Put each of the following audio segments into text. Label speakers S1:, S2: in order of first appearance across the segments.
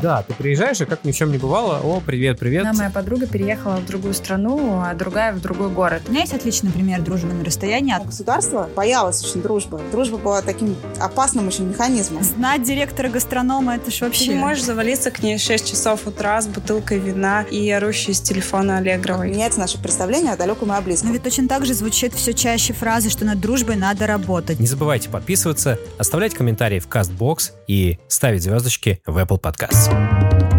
S1: Да, ты приезжаешь, и как ни в чем не бывало, о, привет, привет.
S2: Одна моя подруга переехала в другую страну, а другая в другой город.
S3: У меня есть отличный пример дружбы на расстоянии.
S4: Государство боялось очень дружбы. Дружба была таким опасным очень механизмом.
S3: Знать директора гастронома, это ж вообще...
S5: Ты не можешь завалиться к ней в 6 часов утра с бутылкой вина и орущей с телефона Аллегровой.
S4: Меняется наше представление о далеком и о близком.
S3: Но ведь точно так же звучит все чаще фразы, что над дружбой надо работать.
S1: Не забывайте подписываться, оставлять комментарии в CastBox и ставить звездочки в Apple Podcasts.
S3: Всем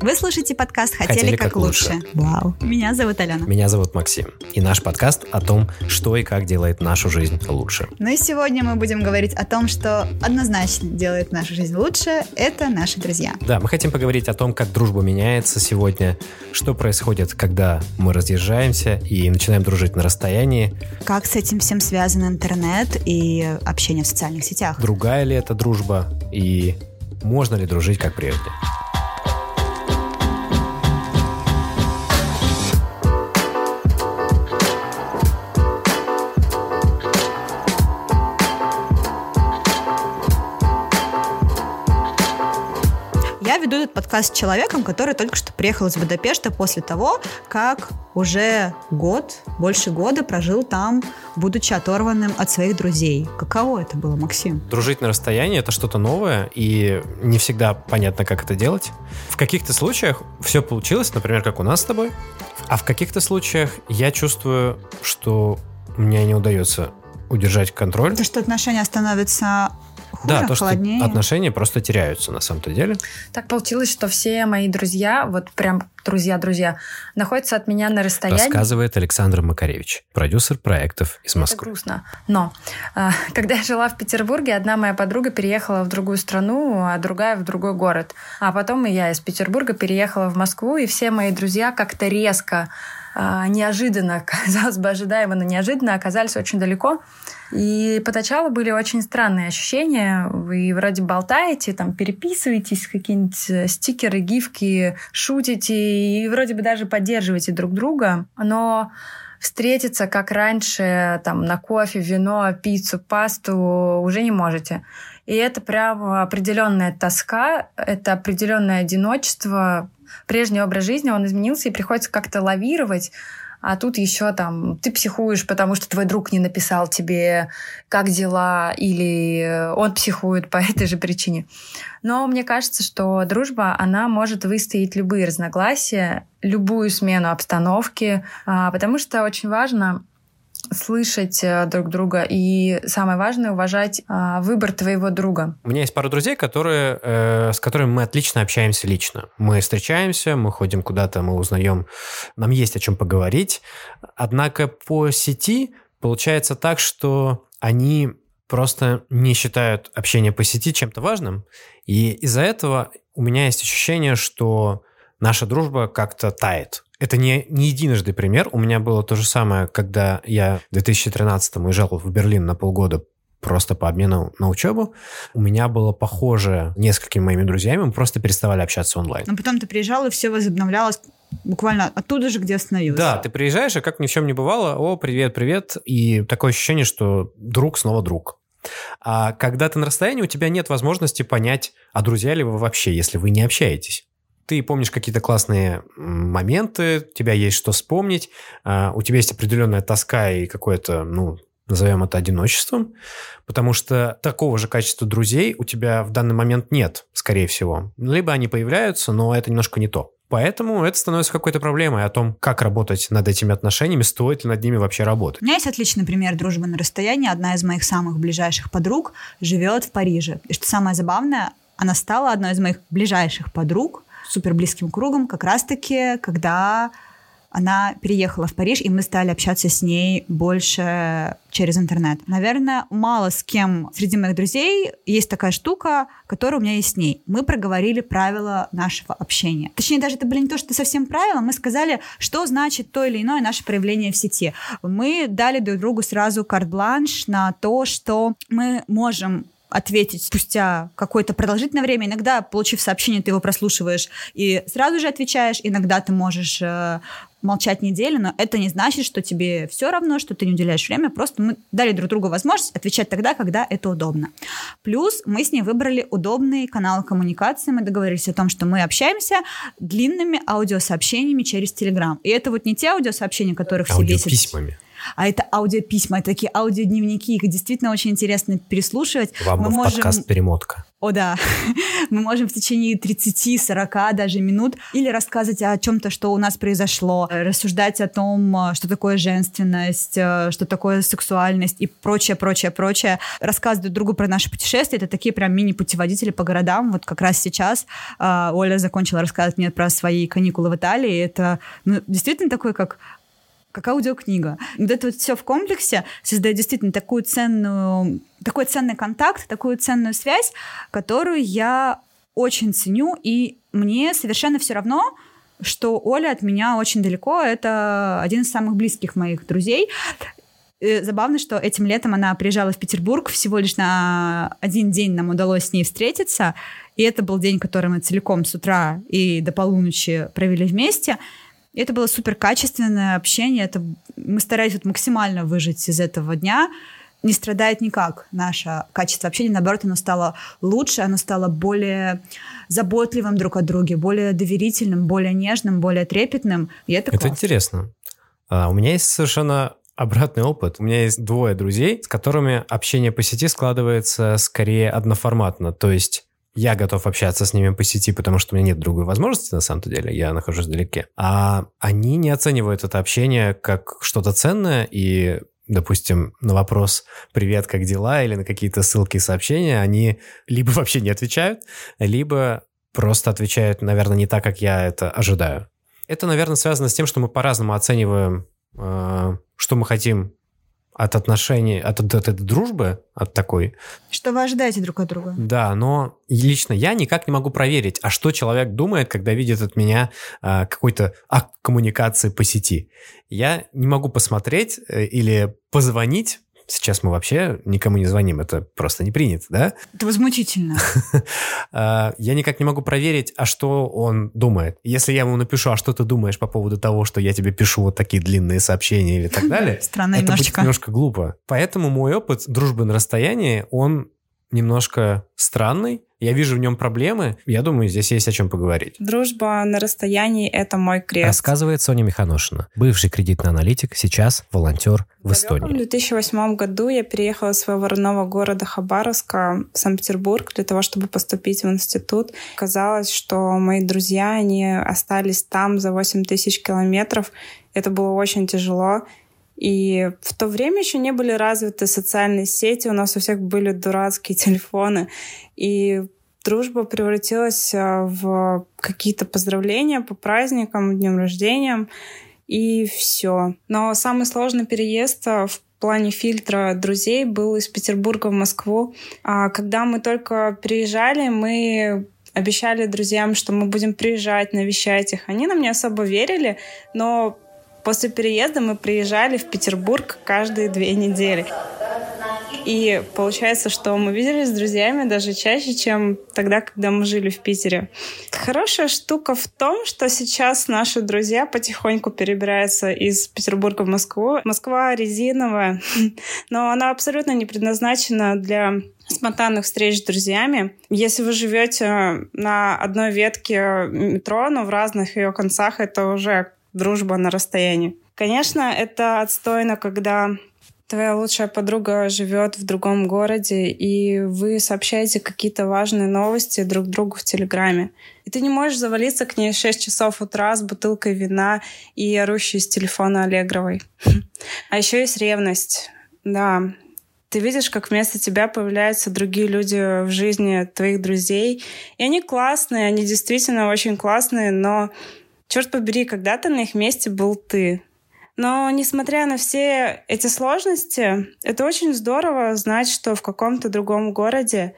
S3: Вы слушаете подкаст «Хотели,
S1: Хотели
S3: как,
S1: как
S3: лучше».
S1: лучше.
S3: Вау! Меня зовут Алена.
S1: Меня зовут Максим, и наш подкаст о том, что и как делает нашу жизнь лучше.
S3: Ну и сегодня мы будем говорить о том, что однозначно делает нашу жизнь лучше. Это наши друзья.
S1: Да, мы хотим поговорить о том, как дружба меняется сегодня, что происходит, когда мы разъезжаемся и начинаем дружить на расстоянии,
S3: Как с этим всем связан интернет и общение в социальных сетях.
S1: другая ли это дружба и можно ли дружить как прежде.
S3: Этот подкаст с человеком, который только что приехал из Будапешта после того, как уже год, больше года прожил там, будучи оторванным от своих друзей. Каково это было, Максим?
S1: Дружить на расстоянии это что-то новое, и не всегда понятно, как это делать. В каких-то случаях все получилось, например, как у нас с тобой, а в каких-то случаях я чувствую, что мне не удается удержать контроль.
S3: То, что отношения становятся хуже,
S1: да, то, что
S3: холоднее.
S1: отношения просто теряются на самом-то деле.
S2: Так получилось, что все мои друзья, вот прям друзья-друзья, находятся от меня на расстоянии.
S1: Рассказывает Александр Макаревич, продюсер проектов из
S2: Это
S1: Москвы.
S2: грустно. Но а, когда я жила в Петербурге, одна моя подруга переехала в другую страну, а другая в другой город. А потом и я из Петербурга переехала в Москву, и все мои друзья как-то резко, а, неожиданно, казалось бы, ожидаемо, но неожиданно оказались очень далеко. И поначалу были очень странные ощущения. Вы вроде болтаете, там переписываетесь, какие-нибудь э, стикеры, гифки, шутите и вроде бы даже поддерживаете друг друга. Но встретиться, как раньше, там, на кофе, вино, пиццу, пасту уже не можете. И это прям определенная тоска, это определенное одиночество. Прежний образ жизни, он изменился, и приходится как-то лавировать. А тут еще там ты психуешь, потому что твой друг не написал тебе, как дела, или он психует по этой же причине. Но мне кажется, что дружба, она может выстоять любые разногласия, любую смену обстановки, а, потому что очень важно слышать э, друг друга и самое важное уважать а, выбор твоего друга.
S1: У меня есть пара друзей, которые, э, с которыми мы отлично общаемся лично. Мы встречаемся, мы ходим куда-то, мы узнаем, нам есть о чем поговорить. Однако по сети получается так, что они просто не считают общение по сети чем-то важным. И из-за этого у меня есть ощущение, что наша дружба как-то тает. Это не, не единожды пример. У меня было то же самое, когда я в 2013 уезжал в Берлин на полгода просто по обмену на учебу. У меня было похоже несколькими моими друзьями, мы просто переставали общаться онлайн.
S3: Но потом ты приезжал, и все возобновлялось буквально оттуда же, где остановилось.
S1: Да, ты приезжаешь, и как ни в чем не бывало, о, привет, привет, и такое ощущение, что друг снова друг. А когда ты на расстоянии, у тебя нет возможности понять, а друзья ли вы вообще, если вы не общаетесь. Ты помнишь какие-то классные моменты, у тебя есть что вспомнить, а, у тебя есть определенная тоска и какое-то, ну, назовем это одиночеством, потому что такого же качества друзей у тебя в данный момент нет, скорее всего. Либо они появляются, но это немножко не то. Поэтому это становится какой-то проблемой о том, как работать над этими отношениями, стоит ли над ними вообще работать.
S3: У меня есть отличный пример дружбы на расстоянии. Одна из моих самых ближайших подруг живет в Париже. И что самое забавное, она стала одной из моих ближайших подруг, супер близким кругом, как раз-таки, когда она переехала в Париж, и мы стали общаться с ней больше через интернет. Наверное, мало с кем среди моих друзей есть такая штука, которая у меня есть с ней. Мы проговорили правила нашего общения. Точнее, даже это были не то, что совсем правила, мы сказали, что значит то или иное наше проявление в сети. Мы дали друг другу сразу карт-бланш на то, что мы можем ответить спустя какое-то продолжительное время. Иногда, получив сообщение, ты его прослушиваешь и сразу же отвечаешь. Иногда ты можешь э, молчать неделю, но это не значит, что тебе все равно, что ты не уделяешь время. Просто мы дали друг другу возможность отвечать тогда, когда это удобно. Плюс мы с ней выбрали удобный канал коммуникации. Мы договорились о том, что мы общаемся длинными аудиосообщениями через Телеграм. И это вот не те аудиосообщения, которых все бесит.
S1: Аудиописьмами.
S3: А это аудиописьма, это такие аудиодневники, их действительно очень интересно переслушивать.
S1: Вам
S3: мы
S1: в
S3: можем...
S1: подкаст «Перемотка».
S3: О, да. Мы можем в течение 30-40 даже минут или рассказывать о чем-то, что у нас произошло, рассуждать о том, что такое женственность, что такое сексуальность и прочее, прочее, прочее. Рассказывать друг другу про наши путешествия. Это такие прям мини-путеводители по городам. Вот как раз сейчас э, Оля закончила рассказывать мне про свои каникулы в Италии. Это ну, действительно такой, как как аудиокнига. Вот это вот все в комплексе создает действительно такую ценную, такой ценный контакт, такую ценную связь, которую я очень ценю, и мне совершенно все равно, что Оля от меня очень далеко. Это один из самых близких моих друзей. И забавно, что этим летом она приезжала в Петербург, всего лишь на один день нам удалось с ней встретиться, и это был день, который мы целиком с утра и до полуночи провели вместе. И это было супер качественное общение. Это, мы старались вот максимально выжить из этого дня. Не страдает никак наше качество общения. Наоборот, оно стало лучше, оно стало более заботливым друг о друге, более доверительным, более нежным, более трепетным. И это,
S1: Это
S3: классно.
S1: интересно. А, у меня есть совершенно обратный опыт. У меня есть двое друзей, с которыми общение по сети складывается скорее одноформатно. То есть я готов общаться с ними по сети, потому что у меня нет другой возможности, на самом деле, я нахожусь вдалеке. А они не оценивают это общение как что-то ценное, и допустим, на вопрос «Привет, как дела?» или на какие-то ссылки и сообщения, они либо вообще не отвечают, либо просто отвечают, наверное, не так, как я это ожидаю. Это, наверное, связано с тем, что мы по-разному оцениваем, э, что мы хотим от отношений, от, от этой дружбы, от такой.
S3: Что вы ожидаете друг от друга?
S1: Да, но лично я никак не могу проверить, а что человек думает, когда видит от меня а, какой-то акт коммуникации по сети. Я не могу посмотреть э, или позвонить Сейчас мы вообще никому не звоним, это просто не принято, да?
S3: Это возмутительно.
S1: А, я никак не могу проверить, а что он думает. Если я ему напишу, а что ты думаешь по поводу того, что я тебе пишу вот такие длинные сообщения или так далее,
S3: Странно
S1: это будет немножко глупо. Поэтому мой опыт дружбы на расстоянии, он немножко странный. Я вижу в нем проблемы. Я думаю, здесь есть о чем поговорить.
S5: Дружба на расстоянии — это мой крест.
S1: Рассказывает Соня Миханошина, бывший кредитный аналитик, сейчас волонтер в
S5: В
S1: Эстонии.
S5: 2008 году я переехала из своего родного города Хабаровска в Санкт-Петербург для того, чтобы поступить в институт. Казалось, что мои друзья, они остались там за 8 тысяч километров. Это было очень тяжело. И в то время еще не были развиты социальные сети, у нас у всех были дурацкие телефоны. И дружба превратилась а, в какие-то поздравления по праздникам, днем рождения, и все. Но самый сложный переезд а, в плане фильтра друзей был из Петербурга в Москву. А когда мы только приезжали, мы обещали друзьям, что мы будем приезжать, навещать их. Они нам не особо верили, но После переезда мы приезжали в Петербург каждые две недели. И получается, что мы виделись с друзьями даже чаще, чем тогда, когда мы жили в Питере. Хорошая штука в том, что сейчас наши друзья потихоньку перебираются из Петербурга в Москву. Москва резиновая, но она абсолютно не предназначена для спонтанных встреч с друзьями. Если вы живете на одной ветке метро, но в разных ее концах, это уже дружба на расстоянии. Конечно, это отстойно, когда твоя лучшая подруга живет в другом городе, и вы сообщаете какие-то важные новости друг другу в Телеграме. И ты не можешь завалиться к ней в 6 часов утра с бутылкой вина и орущей с телефона Аллегровой. А еще есть ревность. Да, ты видишь, как вместо тебя появляются другие люди в жизни твоих друзей. И они классные, они действительно очень классные, но черт побери, когда-то на их месте был ты. Но несмотря на все эти сложности, это очень здорово знать, что в каком-то другом городе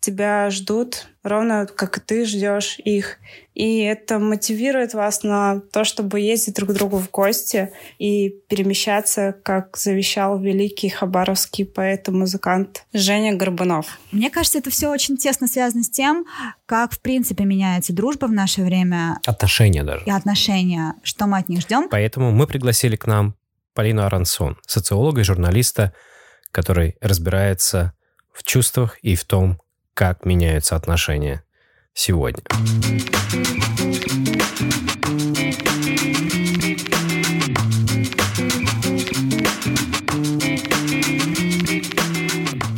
S5: тебя ждут ровно как и ты ждешь их. И это мотивирует вас на то, чтобы ездить друг к другу в гости и перемещаться, как завещал великий хабаровский поэт и музыкант Женя Горбунов.
S3: Мне кажется, это все очень тесно связано с тем, как, в принципе, меняется дружба в наше время.
S1: Отношения даже.
S3: И отношения. Что мы от них ждем.
S1: Поэтому мы пригласили к нам Полину Арансон, социолога и журналиста, который разбирается в чувствах и в том, как меняются отношения сегодня.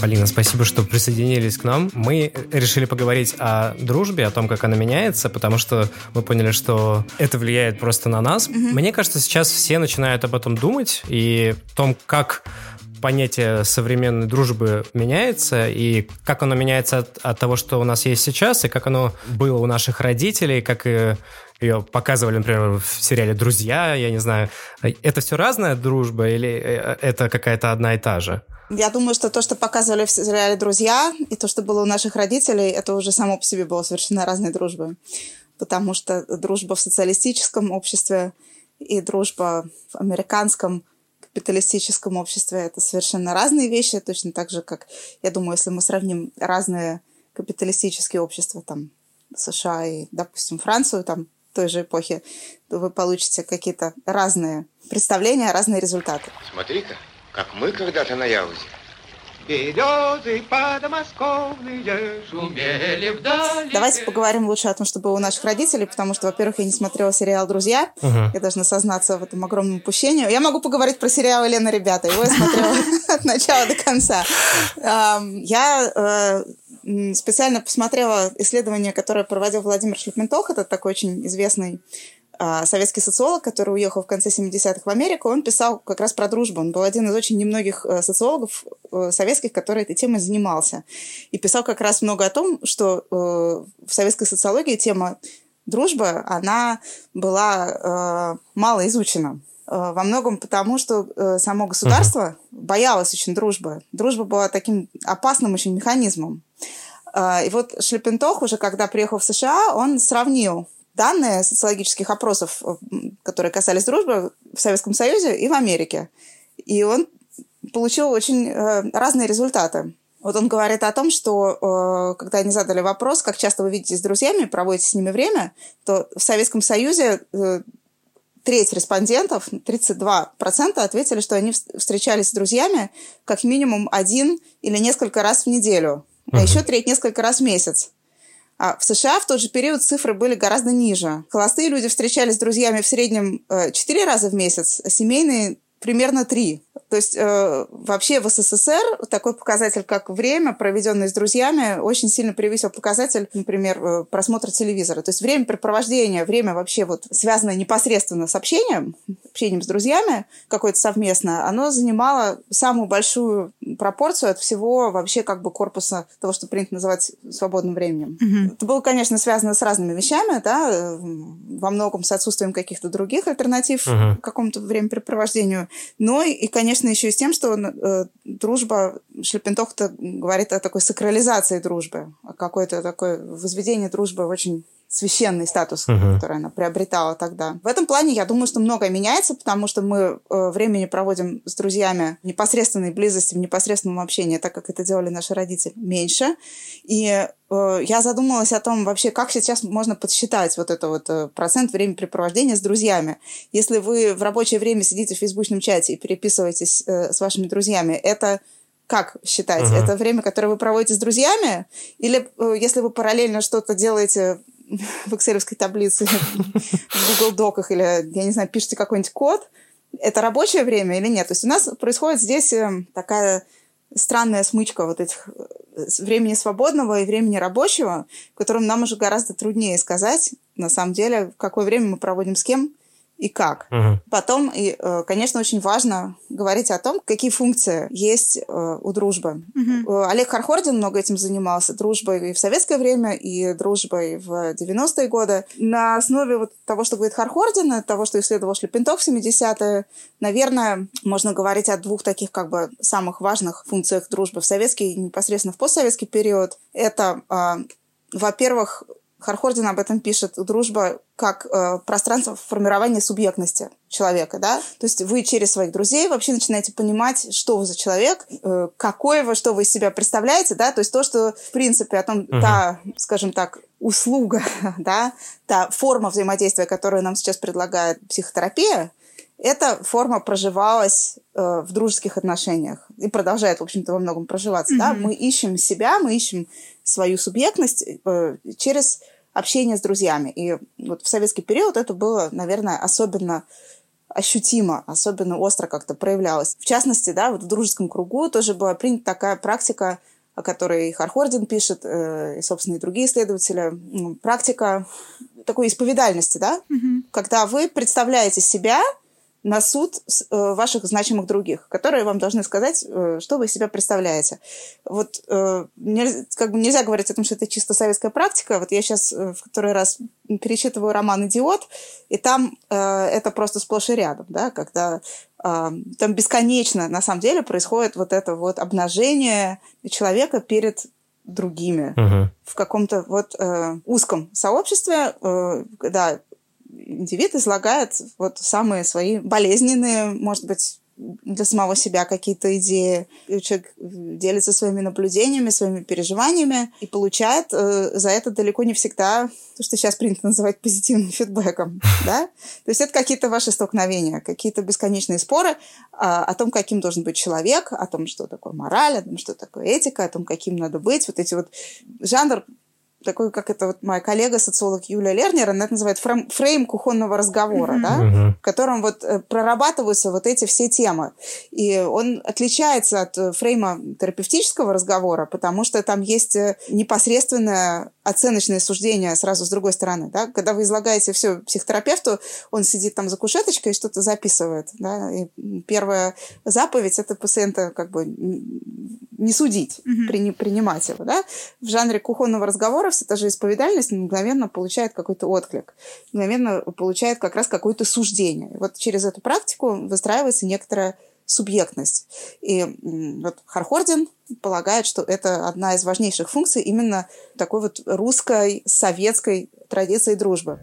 S1: Полина, спасибо, что присоединились к нам. Мы решили поговорить о дружбе, о том, как она меняется, потому что мы поняли, что это влияет просто на нас. Mm-hmm. Мне кажется, сейчас все начинают об этом думать и о том, как понятие современной дружбы меняется, и как оно меняется от, от того, что у нас есть сейчас, и как оно было у наших родителей, как и ее показывали, например, в сериале «Друзья», я не знаю. Это все разная дружба или э, это какая-то одна и та же?
S4: Я думаю, что то, что показывали в сериале «Друзья», и то, что было у наших родителей, это уже само по себе было совершенно разной дружбой. Потому что дружба в социалистическом обществе и дружба в американском капиталистическом обществе это совершенно разные вещи, точно так же, как, я думаю, если мы сравним разные капиталистические общества, там, США и, допустим, Францию, там, той же эпохи, то вы получите какие-то разные представления, разные результаты.
S6: Смотри-ка, как мы когда-то на Яузе Березы подмосковные шумели вдали.
S4: Давайте поговорим лучше о том, что было у наших родителей, потому что, во-первых, я не смотрела сериал «Друзья». Угу. Я должна сознаться в этом огромном упущении. Я могу поговорить про сериал «Елена, ребята». Его я смотрела от начала до конца. Я э, специально посмотрела исследование, которое проводил Владимир Шлепментох. Это такой очень известный а, советский социолог, который уехал в конце 70-х в Америку, он писал как раз про дружбу. Он был один из очень немногих э, социологов советских, который этой темой занимался. И писал как раз много о том, что э, в советской социологии тема дружбы, она была мало изучена. Во многом потому, что само государство uh-huh. боялось очень дружбы. Дружба была таким опасным очень механизмом. И вот Шлепентох уже, когда приехал в США, он сравнил данные социологических опросов, э, которые касались дружбы в Советском Союзе и в Америке. И он получил очень э, разные результаты. Вот он говорит о том, что э, когда они задали вопрос, как часто вы видитесь с друзьями, проводите с ними время, то в Советском Союзе треть респондентов, 32% ответили, что они встречались с друзьями как минимум один или несколько раз в неделю, а uh-huh. еще треть несколько раз в месяц. А в США в тот же период цифры были гораздо ниже. Холостые люди встречались с друзьями в среднем 4 э, раза в месяц, а семейные примерно 3. То есть э, вообще в СССР такой показатель, как время, проведенное с друзьями, очень сильно превысил показатель, например, э, просмотра телевизора. То есть время препровождения, время вообще вот связанное непосредственно с общением, общением с друзьями, какое-то совместное, оно занимало самую большую пропорцию от всего вообще как бы корпуса того, что принято называть свободным временем. Mm-hmm. Это было, конечно, связано с разными вещами, да, э, во многом с отсутствием каких-то других альтернатив mm-hmm. к какому-то времяпрепровождению, но и, конечно, еще и с тем, что э, дружба, Шлепентох-то говорит о такой сакрализации дружбы, о какой-то такой возведении дружбы очень священный статус, uh-huh. который она приобретала тогда. В этом плане я думаю, что многое меняется, потому что мы э, времени проводим с друзьями в непосредственной близости, в непосредственном общении, так как это делали наши родители, меньше. И э, я задумалась о том вообще, как сейчас можно подсчитать вот это вот э, процент времяпрепровождения с друзьями. Если вы в рабочее время сидите в фейсбучном чате и переписываетесь э, с вашими друзьями, это как считать? Uh-huh. Это время, которое вы проводите с друзьями? Или э, если вы параллельно что-то делаете в excel таблице, в Google Доках или, я не знаю, пишете какой-нибудь код, это рабочее время или нет? То есть у нас происходит здесь э, такая странная смычка вот этих э, времени свободного и времени рабочего, в котором нам уже гораздо труднее сказать, на самом деле, в какое время мы проводим с кем и как.
S1: Мгм.
S4: Потом, и, э, конечно, очень важно говорить о том, какие функции есть э, у дружбы. Э, Олег Хархордин много этим занимался, дружбой и в советское время, и дружбой в 90-е годы. На основе вот того, что говорит Хархордин, того, что исследовал Шлепентов в 70-е, наверное, можно говорить о двух таких как бы самых важных функциях дружбы в советский и непосредственно в постсоветский период. Это, а, во-первых, Хархордин об этом пишет, дружба как э, пространство формирования субъектности человека, да, то есть вы через своих друзей вообще начинаете понимать, что вы за человек, э, какой вы, что вы из себя представляете, да, то есть то, что, в принципе, о том,
S1: Мгм.
S4: та, скажем так, услуга, да, та форма взаимодействия, которую нам сейчас предлагает психотерапия, эта форма проживалась э, в дружеских отношениях и продолжает, в общем-то, во многом проживаться. Да?
S3: Мгм.
S4: Мы ищем себя, мы ищем свою субъектность э, через общение с друзьями. И вот в советский период это было, наверное, особенно ощутимо, особенно остро как-то проявлялось. В частности, да, вот в дружеском кругу тоже была принята такая практика, о которой Хархордин пишет, э, и, собственно, и другие исследователи. Практика такой исповедальности, да,
S3: Мгм.
S4: когда вы представляете себя на суд э, ваших значимых других, которые вам должны сказать, э, что вы из себя представляете. Вот э, нельзя, как бы нельзя говорить о том, что это чисто советская практика. Вот я сейчас в который раз перечитываю роман «Идиот», и там это просто сплошь и рядом, да, когда там бесконечно, на самом деле, происходит вот это вот обнажение человека перед другими
S1: Мгм.
S4: в каком-то вот э, узком сообществе, э, когда индивид излагает вот самые свои болезненные, может быть, для самого себя какие-то идеи. И человек делится своими наблюдениями, своими переживаниями и получает э, за это далеко не всегда то, что сейчас принято называть позитивным фидбэком. Да? То есть это какие-то ваши столкновения, какие-то бесконечные споры а, о том, каким должен быть человек, о том, что такое мораль, о том, что такое этика, о том, каким надо быть. Вот эти вот жанр такой, как это вот моя коллега, социолог Юлия Лернер, она это называет фрейм, фрейм кухонного разговора, да,
S1: Мгм.
S4: в котором вот э, прорабатываются вот эти все темы. И он отличается от э, фрейма терапевтического разговора, потому что там есть э, непосредственное оценочное суждение сразу с другой стороны. Да? Когда вы излагаете все психотерапевту, он сидит там за кушеточкой и что-то записывает. Да? И первая заповедь – это пациента как бы не судить,
S3: Мгм.
S4: прини- принимать его. Да? В жанре кухонного разговора вся та же исповедальность мгновенно получает какой-то отклик, мгновенно получает как раз какое-то суждение. И вот через эту практику выстраивается некоторая субъектность. И вот Хархордин полагает, что это одна из важнейших функций именно такой вот русской, советской традиции дружбы.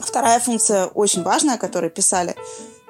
S4: Вторая функция очень важная, о которой писали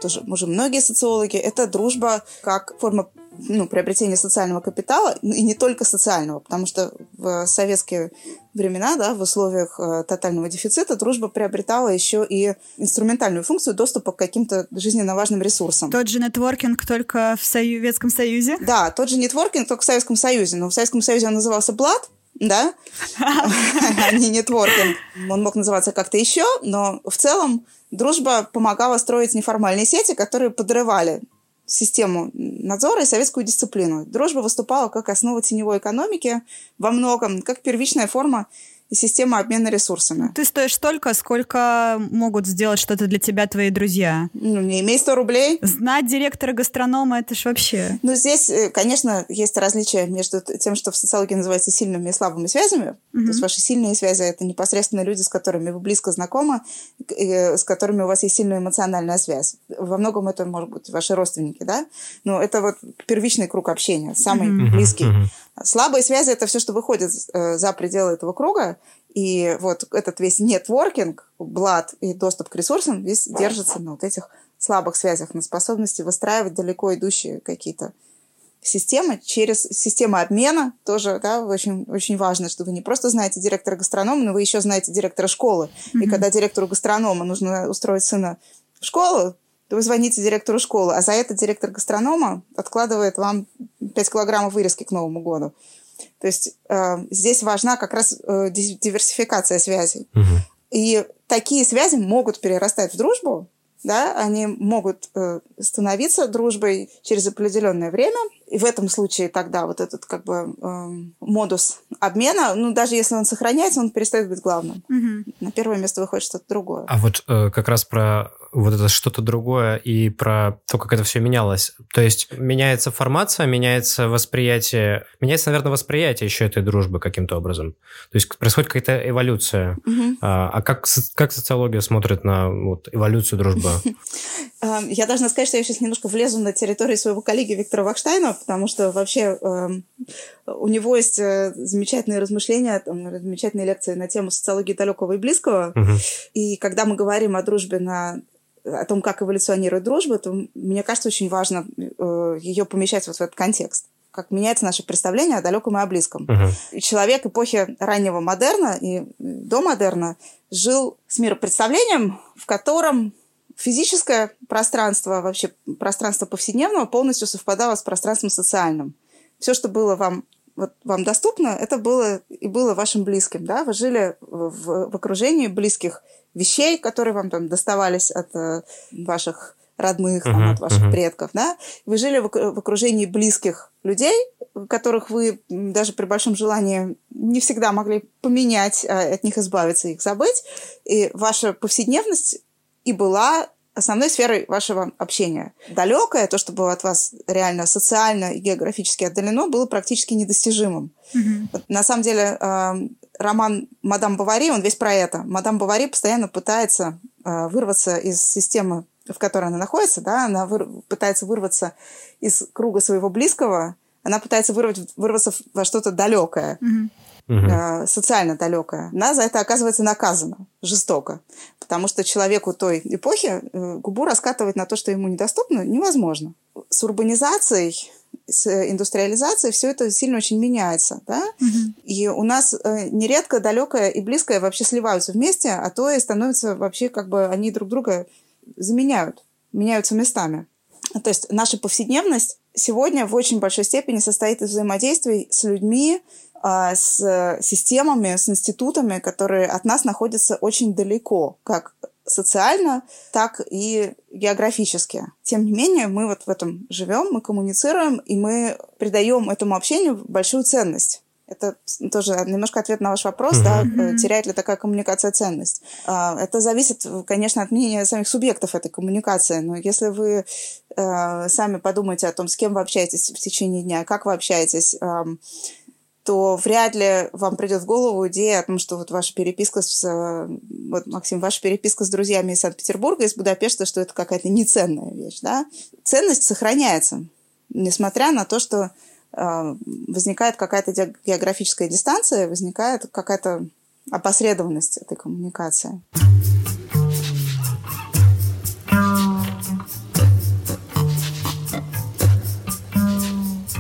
S4: тоже уже многие социологи, это дружба как форма ну, приобретения социального капитала, и не только социального, потому что в советские времена, да, в условиях э, тотального дефицита, дружба приобретала еще и инструментальную функцию доступа к каким-то жизненно важным ресурсам.
S3: Тот же нетворкинг только в Советском Союзе.
S4: Да, тот же нетворкинг, только в Советском Союзе. Но в Советском Союзе он назывался Блад, да, а не нетворкинг. Он мог называться как-то еще, но в целом дружба помогала строить неформальные сети, которые подрывали систему надзора и советскую дисциплину. Дружба выступала как основа теневой экономики во многом, как первичная форма и система обмена ресурсами.
S3: Ты стоишь столько, сколько могут сделать что-то для тебя твои друзья.
S4: Ну, не имей 100 рублей.
S3: Знать директора гастронома, это ж вообще...
S4: Ну, здесь, э, конечно, есть различие между тем, что в социологии называется сильными и слабыми связями. То есть ваши сильные связи – это непосредственно люди, с которыми вы близко знакомы, э, с которыми у вас есть сильная эмоциональная связь. Во многом это, может быть, ваши родственники, да? Но это вот первичный круг общения, самый
S1: Мгм.
S4: близкий.
S1: Мгм.
S4: Слабые связи – это все, что выходит э, за пределы этого круга. И вот этот весь нетворкинг, блат и доступ к ресурсам весь держится на вот этих слабых связях, на способности выстраивать далеко идущие какие-то системы через систему обмена тоже да, очень, очень важно, что вы не просто знаете директора гастронома, но вы еще знаете директора школы. И когда директору гастронома нужно устроить сына в школу, то вы звоните директору школы, а за это директор гастронома откладывает вам 5 килограммов вырезки к Новому году. То есть э, здесь важна как раз э, ди- диверсификация связей.
S1: Мгм.
S4: И такие связи могут перерастать в дружбу, да, они могут э, становиться дружбой через определенное время. И в этом случае тогда вот этот как бы э, модус обмена, ну даже если он сохраняется, он перестает быть главным. Угу. На первое место выходит что-то другое.
S1: А вот э, как раз про вот это что-то другое и про то, как это все менялось. То есть меняется формация, меняется восприятие, меняется, наверное, восприятие еще этой дружбы каким-то образом. То есть происходит какая-то эволюция. Угу. А, а как, как социология смотрит на вот, эволюцию дружбы?
S4: Эм, я должна сказать, что я сейчас немножко влезу на территорию своего коллеги Виктора Вахштайна, потому что вообще эм, у него есть э, замечательные размышления, замечательные лекции на тему социологии далекого и близкого. И когда мы говорим о дружбе на о том, как эволюционирует дружба, то мне кажется, очень важно э, ее помещать вот в этот контекст как меняется наше представление о далеком и о близком. Uh-huh. человек эпохи раннего модерна и до модерна жил с миропредставлением, в котором физическое пространство, вообще пространство повседневного полностью совпадало с пространством социальным. Все, что было вам вот вам доступно, это было и было вашим близким, да, вы жили в, в окружении близких вещей, которые вам там доставались от э, ваших родных, uh-huh, там, от ваших uh-huh. предков, да, вы жили в, в окружении близких людей, которых вы даже при большом желании не всегда могли поменять, а от них избавиться, их забыть, и ваша повседневность и была основной сферой вашего общения. Далекое, то, что было от вас реально социально и географически отдалено, было практически недостижимым. Mm-hmm. Вот, на самом деле, э, роман «Мадам Бавари», он весь про это. Мадам Бавари постоянно пытается э, вырваться из системы, в которой она находится, да, она выр- пытается вырваться из круга своего близкого, она пытается вырвать, вырваться во что-то далекое. Mm-hmm угу. социально далекая, она за это оказывается наказана жестоко. Потому что человеку той эпохи э, губу раскатывать на то, что ему недоступно, невозможно. С урбанизацией с индустриализацией все это сильно очень меняется, да, угу. и у нас э, нередко далекое и близкое вообще сливаются вместе, а то и становятся вообще как бы они друг друга заменяют, меняются местами. То есть наша повседневность сегодня в очень большой степени состоит из взаимодействий с людьми, с системами, с институтами, которые от нас находятся очень далеко, как социально, так и географически. Тем не менее, мы вот в этом живем, мы коммуницируем, и мы придаем этому общению большую ценность. Это тоже немножко ответ на ваш вопрос, mm-hmm. да, теряет ли такая коммуникация ценность. А, это зависит, конечно, от мнения самих субъектов этой коммуникации, но если вы э, сами подумаете о том, с кем вы общаетесь в течение дня, как вы общаетесь, то вряд ли вам придет в голову идея о том, что вот ваша переписка с... Э, вот, Максим, ваша переписка с друзьями из Санкт-Петербурга, из Будапешта, что это какая-то неценная вещь, да? Ценность сохраняется, несмотря на то, что э, возникает какая-то географическая дистанция, возникает какая-то опосредованность этой коммуникации.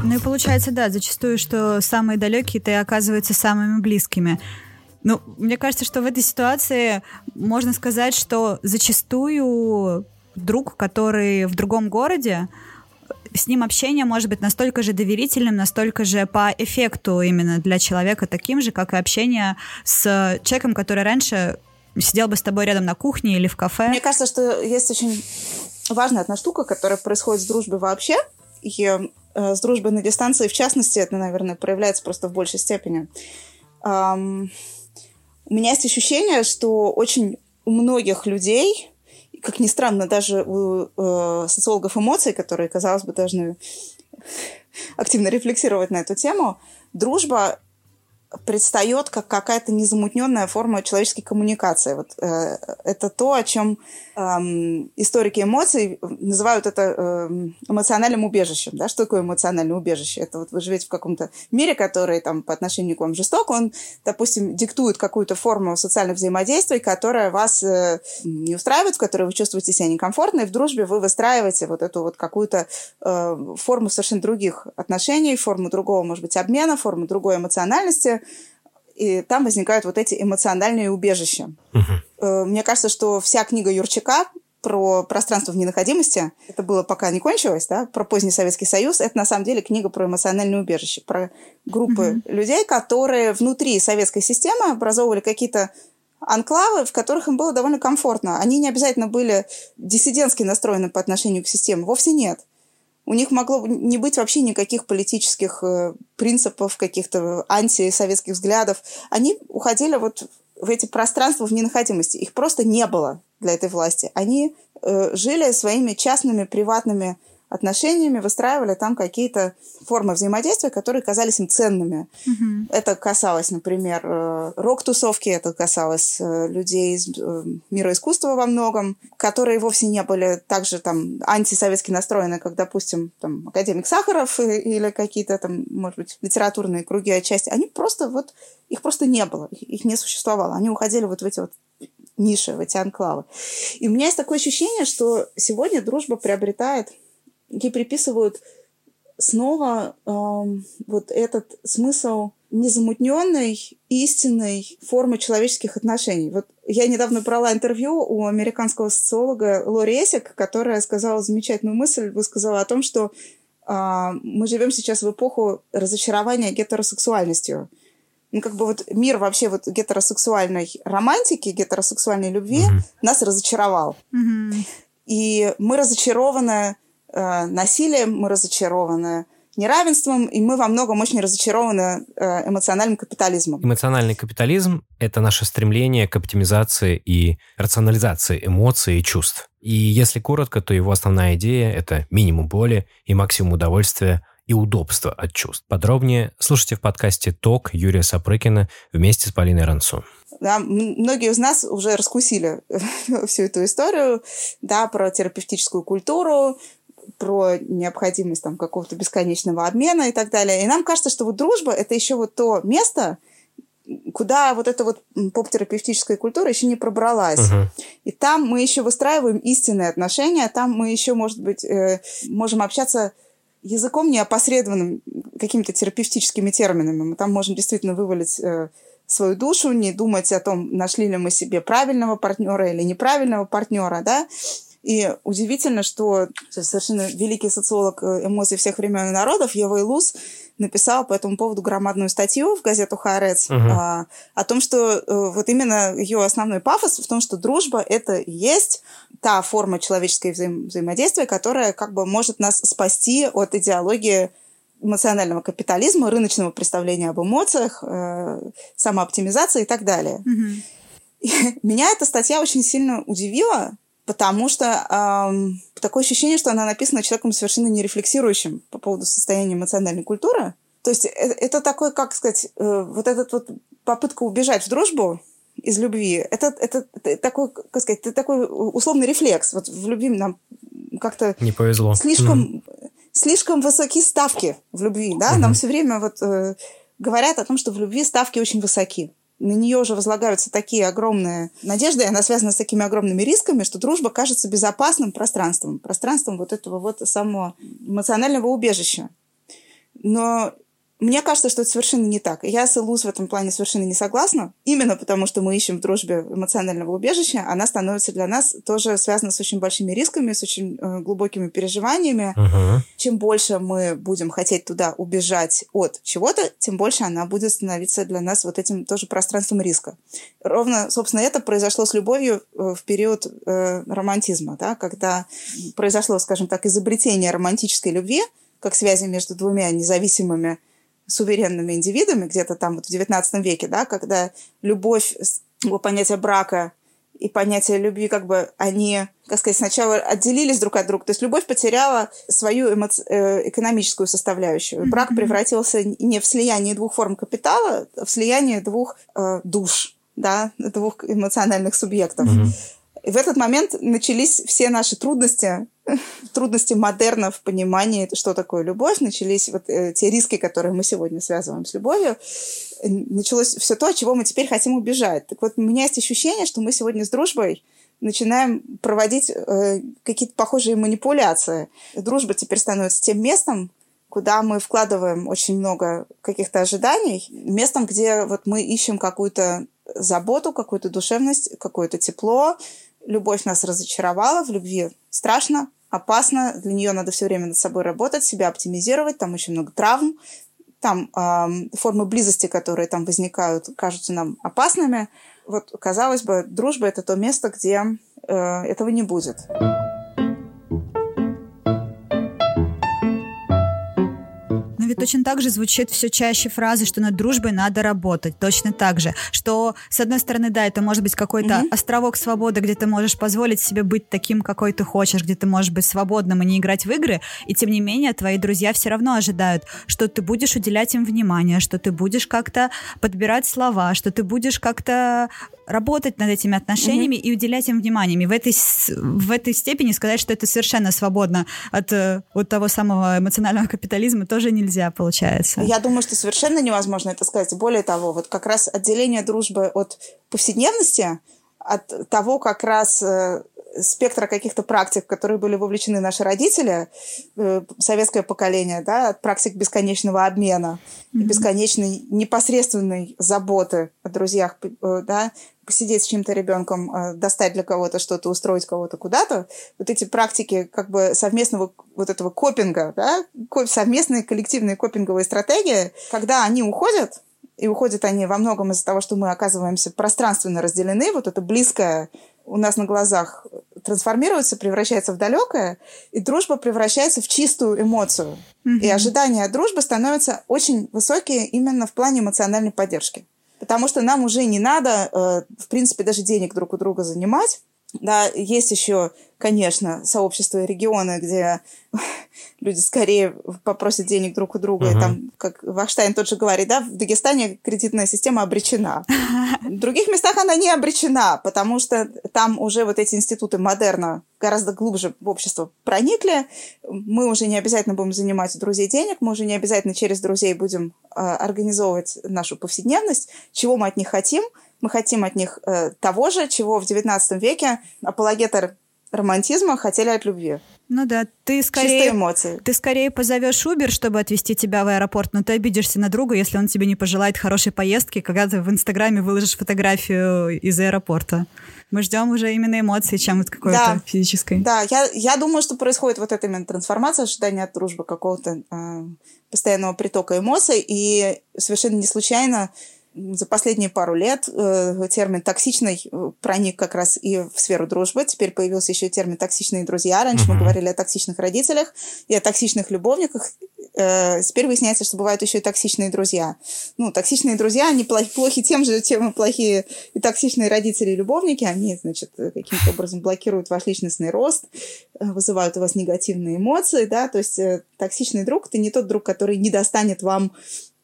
S3: Ну и получается, да, зачастую, что самые далекие-то и оказываются самыми близкими. Ну, мне кажется, что в этой ситуации можно сказать, что зачастую друг, который в другом городе, с ним общение может быть настолько же доверительным, настолько же по эффекту именно для человека таким же, как и общение с человеком, который раньше сидел бы с тобой рядом на кухне или в кафе.
S4: Мне кажется, что есть очень важная одна штука, которая происходит с дружбой вообще, и э, с дружбой на дистанции, в частности, это, наверное, проявляется просто в большей степени. У меня есть ощущение, что очень у многих людей, как ни странно, даже у э, социологов эмоций, которые, казалось бы, должны активно рефлексировать на эту тему, дружба предстает как какая-то незамутненная форма человеческой коммуникации. Вот, э, это то, о чем э, историки эмоций называют это э, эмоциональным убежищем. Да? Что такое эмоциональное убежище? Это вот вы живете в каком-то мире, который там, по отношению к вам жесток, он, допустим, диктует какую-то форму социальных взаимодействий, которая вас э, не устраивает, в которой вы чувствуете себя некомфортно, и в дружбе вы выстраиваете вот эту вот какую-то э, форму совершенно других отношений, форму другого, может быть, обмена, форму другой эмоциональности, и там возникают вот эти эмоциональные убежища. Угу. Мне кажется, что вся книга Юрчака про пространство в ненаходимости, это было пока не кончилось, да, про поздний Советский Союз, это на самом деле книга про эмоциональное убежище, про группы mm людей, которые внутри советской системы образовывали какие-то анклавы, в которых им было довольно комфортно. Они не обязательно были диссидентски настроены по отношению к системе, вовсе нет. У них могло не быть вообще никаких политических э, принципов, каких-то антисоветских взглядов. Они уходили вот в эти пространства в ненаходимости. Их просто не было для этой власти. Они э, жили своими частными, приватными отношениями, выстраивали там какие-то формы взаимодействия, которые казались им ценными. Mm-hmm. Это касалось, например, э, рок-тусовки, это касалось э, людей из э, мира искусства во многом, которые вовсе не были также там антисоветски настроены, как, допустим, там, академик Сахаров или какие-то там, может быть, литературные круги отчасти. Они просто вот, их просто не было, их не существовало. Они уходили вот в эти вот ниши, в эти анклавы. И у меня есть такое ощущение, что сегодня дружба приобретает ей приписывают снова э, вот этот смысл незамутненной, истинной формы человеческих отношений. Вот я недавно брала интервью у американского социолога Лори Эсик, которая сказала замечательную мысль, высказала о том, что э, мы живем сейчас в эпоху разочарования гетеросексуальностью. Ну, как бы вот мир вообще вот гетеросексуальной романтики, гетеросексуальной любви mm-hmm. нас разочаровал. Mm-hmm. И мы разочарованы э, насилием, мы разочарованы неравенством, и мы во многом очень разочарованы э, эмоциональным капитализмом.
S1: Эмоциональный капитализм — это наше стремление к оптимизации и рационализации эмоций и чувств. И если коротко, то его основная идея — это минимум боли и максимум удовольствия и удобства от чувств. Подробнее слушайте в подкасте «Ток» Юрия Сапрыкина вместе с Полиной Ранцу.
S4: Да, многие из нас уже раскусили всю эту историю, да, про терапевтическую культуру, про необходимость там какого-то бесконечного обмена и так далее. И нам кажется, что вот дружба — это еще вот то место, куда вот эта вот поп-терапевтическая культура еще не пробралась. Uh-huh. И там мы еще выстраиваем истинные отношения, там мы еще, может быть, э, можем общаться языком неопосредованным, какими-то терапевтическими терминами. Мы там можем действительно вывалить э, свою душу, не думать о том, нашли ли мы себе правильного партнера или неправильного партнера, да, и удивительно, что совершенно великий социолог э, эмоций всех времен и народов Ева Илус написал по этому поводу громадную статью в газету «Хаарец» uh-huh. а, о том, что а, вот именно ее основной пафос в том, что дружба — это и есть та форма человеческого взаим- взаимодействия, которая как бы может нас спасти от идеологии эмоционального капитализма, рыночного представления об эмоциях, э, самооптимизации и так далее. Uh-huh. Меня эта статья очень сильно удивила, потому что эм, такое ощущение, что она написана человеком совершенно не рефлексирующим по поводу состояния эмоциональной культуры. То есть это, это такой, как сказать, э, вот этот вот попытка убежать в дружбу из любви, это, это, это такой, как сказать, это такой условный рефлекс. Вот в любви нам как-то...
S1: Не повезло.
S4: Слишком, mm. слишком высокие ставки в любви, да? Mm-hmm. Нам все время вот э, говорят о том, что в любви ставки очень высоки на нее уже возлагаются такие огромные надежды, и она связана с такими огромными рисками, что дружба кажется безопасным пространством, пространством вот этого вот самого эмоционального убежища. Но мне кажется, что это совершенно не так. Я с Илуз в этом плане совершенно не согласна. Именно потому, что мы ищем в дружбе эмоционального убежища, она становится для нас тоже связана с очень большими рисками, с очень э, глубокими переживаниями. Uh-huh. Чем больше мы будем хотеть туда убежать от чего-то, тем больше она будет становиться для нас вот этим тоже пространством риска. Ровно, собственно, это произошло с любовью э, в период э, романтизма, да, когда произошло, скажем так, изобретение романтической любви, как связи между двумя независимыми суверенными индивидами, где-то там вот в XIX веке, да, когда любовь, понятие брака и понятие любви, как бы они, как сказать, сначала отделились друг от друга. То есть любовь потеряла свою эмо- э, экономическую составляющую. Брак превратился не в слияние двух форм капитала, а в слияние двух э, душ, да, двух эмоциональных субъектов. Mm-hmm. И в этот момент начались все наши трудности, трудности модерна в понимании, что такое любовь, начались вот э, те риски, которые мы сегодня связываем с любовью, началось все то, от чего мы теперь хотим убежать. Так вот, у меня есть ощущение, что мы сегодня с дружбой начинаем проводить э, какие-то похожие манипуляции. Дружба теперь становится тем местом, куда мы вкладываем очень много каких-то ожиданий, местом, где вот мы ищем какую-то заботу, какую-то душевность, какое-то тепло, любовь нас разочаровала, в любви страшно, опасно, для нее надо все время над собой работать, себя оптимизировать, там очень много травм, там э, формы близости, которые там возникают, кажутся нам опасными. Вот, казалось бы, дружба — это то место, где э, этого не будет.
S3: Точно так же звучит все чаще фразы, что над дружбой надо работать. Точно так же. Что, с одной стороны, да, это может быть какой-то mm-hmm. островок свободы, где ты можешь позволить себе быть таким, какой ты хочешь, где ты можешь быть свободным и не играть в игры, и тем не менее твои друзья все равно ожидают, что ты будешь уделять им внимание, что ты будешь как-то подбирать слова, что ты будешь как-то работать над этими отношениями mm-hmm. и уделять им внимание. В этой, в этой степени сказать, что это совершенно свободно от, э, от того самого эмоционального капитализма тоже нельзя, получается.
S4: Я думаю, что совершенно невозможно это сказать. Более того, вот как раз отделение дружбы от повседневности, от того как раз э, спектра каких-то практик, в которые были вовлечены наши родители, э, советское поколение, да, от практик бесконечного обмена, mm-hmm. бесконечной непосредственной заботы о друзьях, э, да, посидеть с чьим-то ребенком, э, достать для кого-то что-то, устроить кого-то куда-то, вот эти практики как бы совместного вот этого копинга, да, совместные коллективные копинговые стратегии, когда они уходят, и уходят они во многом из-за того, что мы оказываемся пространственно разделены, вот это близкое у нас на глазах трансформируется, превращается в далекое, и дружба превращается в чистую эмоцию. Mm-hmm. И ожидания от дружбы становятся очень высокие именно в плане эмоциональной поддержки. Потому что нам уже не надо, э, в принципе, даже денег друг у друга занимать. Да, есть еще, конечно, сообщества и регионы, где люди скорее попросят денег друг у друга. Uh-huh. И там, как Вахштайн тот же говорит, да, в Дагестане кредитная система обречена. В других местах она не обречена, потому что там уже вот эти институты модерна гораздо глубже в общество проникли. Мы уже не обязательно будем занимать у друзей денег, мы уже не обязательно через друзей будем э, организовывать нашу повседневность. Чего мы от них хотим? Мы хотим от них э, того же, чего в XIX веке апологеты романтизма хотели от любви.
S3: Ну да, ты скорее... Чистые эмоции. Ты скорее позовешь Uber, чтобы отвезти тебя в аэропорт, но ты обидишься на друга, если он тебе не пожелает хорошей поездки, когда ты в Инстаграме выложишь фотографию из аэропорта. Мы ждем уже именно эмоций, чем вот какой-то да. физической.
S4: Да, я, я думаю, что происходит вот эта именно трансформация, ожидания от дружбы, какого-то э, постоянного притока эмоций, и совершенно не случайно за последние пару лет э, термин «токсичный» проник как раз и в сферу дружбы. Теперь появился еще термин «токсичные друзья». Раньше mm-hmm. мы говорили о токсичных родителях и о токсичных любовниках. Э, теперь выясняется, что бывают еще и токсичные друзья. Ну, токсичные друзья, они плохи, плохи тем же, чем и плохие и токсичные родители и любовники. Они, значит, каким-то образом блокируют ваш личностный рост, э, вызывают у вас негативные эмоции, да, то есть э, токсичный друг – это не тот друг, который не достанет вам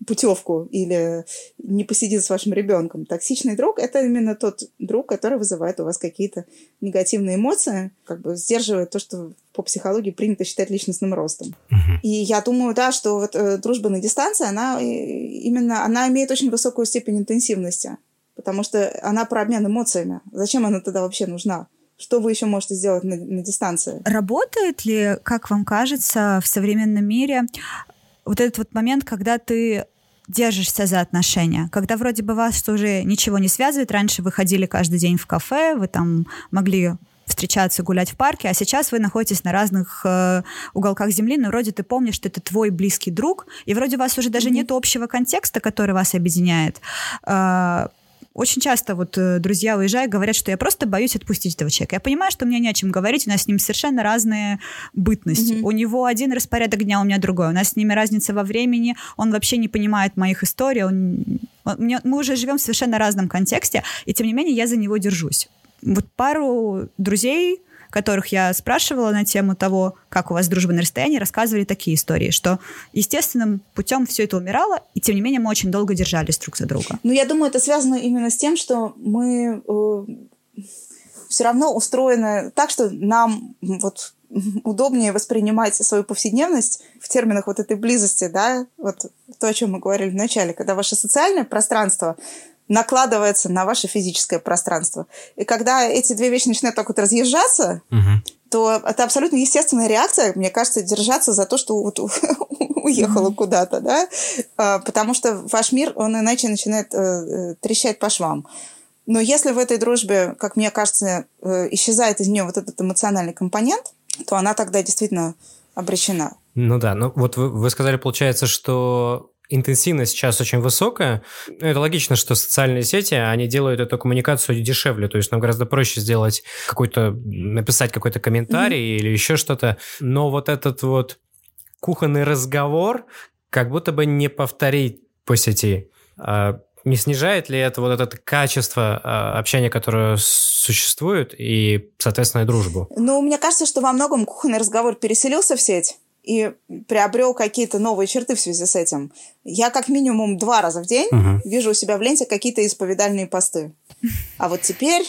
S4: путевку или не посидит с вашим ребенком. Токсичный друг – это именно тот друг, который вызывает у вас какие-то негативные эмоции, как бы сдерживает то, что по психологии принято считать личностным ростом. И я думаю, да, что вот э, дружба на дистанции, она именно, она имеет очень высокую степень интенсивности, потому что она про обмен эмоциями. Зачем она тогда вообще нужна? Что вы еще можете сделать на, на дистанции?
S3: Работает ли, как вам кажется, в современном мире вот этот вот момент, когда ты держишься за отношения, когда вроде бы вас уже ничего не связывает, раньше вы ходили каждый день в кафе, вы там могли встречаться, гулять в парке, а сейчас вы находитесь на разных э, уголках земли, но вроде ты помнишь, что это твой близкий друг, и вроде у вас уже даже mm-hmm. нет общего контекста, который вас объединяет. Э, очень часто вот э, друзья уезжают, говорят, что я просто боюсь отпустить этого человека. Я понимаю, что мне не о чем говорить, у нас с ним совершенно разные бытности. Mm-hmm. У него один распорядок дня, у меня другой. У нас с ними разница во времени, он вообще не понимает моих историй, он... Он, мы уже живем в совершенно разном контексте, и тем не менее я за него держусь. Вот пару друзей которых я спрашивала на тему того, как у вас дружба на расстоянии, рассказывали такие истории, что естественным путем все это умирало, и тем не менее мы очень долго держались друг за друга.
S4: Ну, я думаю, это связано именно с тем, что мы э, все равно устроены так, что нам вот удобнее воспринимать свою повседневность в терминах вот этой близости, да, вот то, о чем мы говорили в начале, когда ваше социальное пространство накладывается на ваше физическое пространство. И когда эти две вещи начинают так вот разъезжаться, угу. то это абсолютно естественная реакция, мне кажется, держаться за то, что вот уехала угу. куда-то, да, а, потому что ваш мир, он иначе начинает э, э, трещать по швам. Но если в этой дружбе, как мне кажется, э, исчезает из нее вот этот эмоциональный компонент, то она тогда действительно обречена.
S1: Ну да, ну вот вы, вы сказали, получается, что интенсивность сейчас очень высокая. Это логично, что социальные сети, они делают эту коммуникацию дешевле, то есть нам гораздо проще сделать какой-то, написать какой-то комментарий mm-hmm. или еще что-то. Но вот этот вот кухонный разговор, как будто бы не повторить по сети. А не снижает ли это вот это качество а, общения, которое существует, и, соответственно, и дружбу?
S4: Ну, мне кажется, что во многом кухонный разговор переселился в сеть и приобрел какие-то новые черты в связи с этим. Я как минимум два раза в день угу. вижу у себя в ленте какие-то исповедальные посты. А вот теперь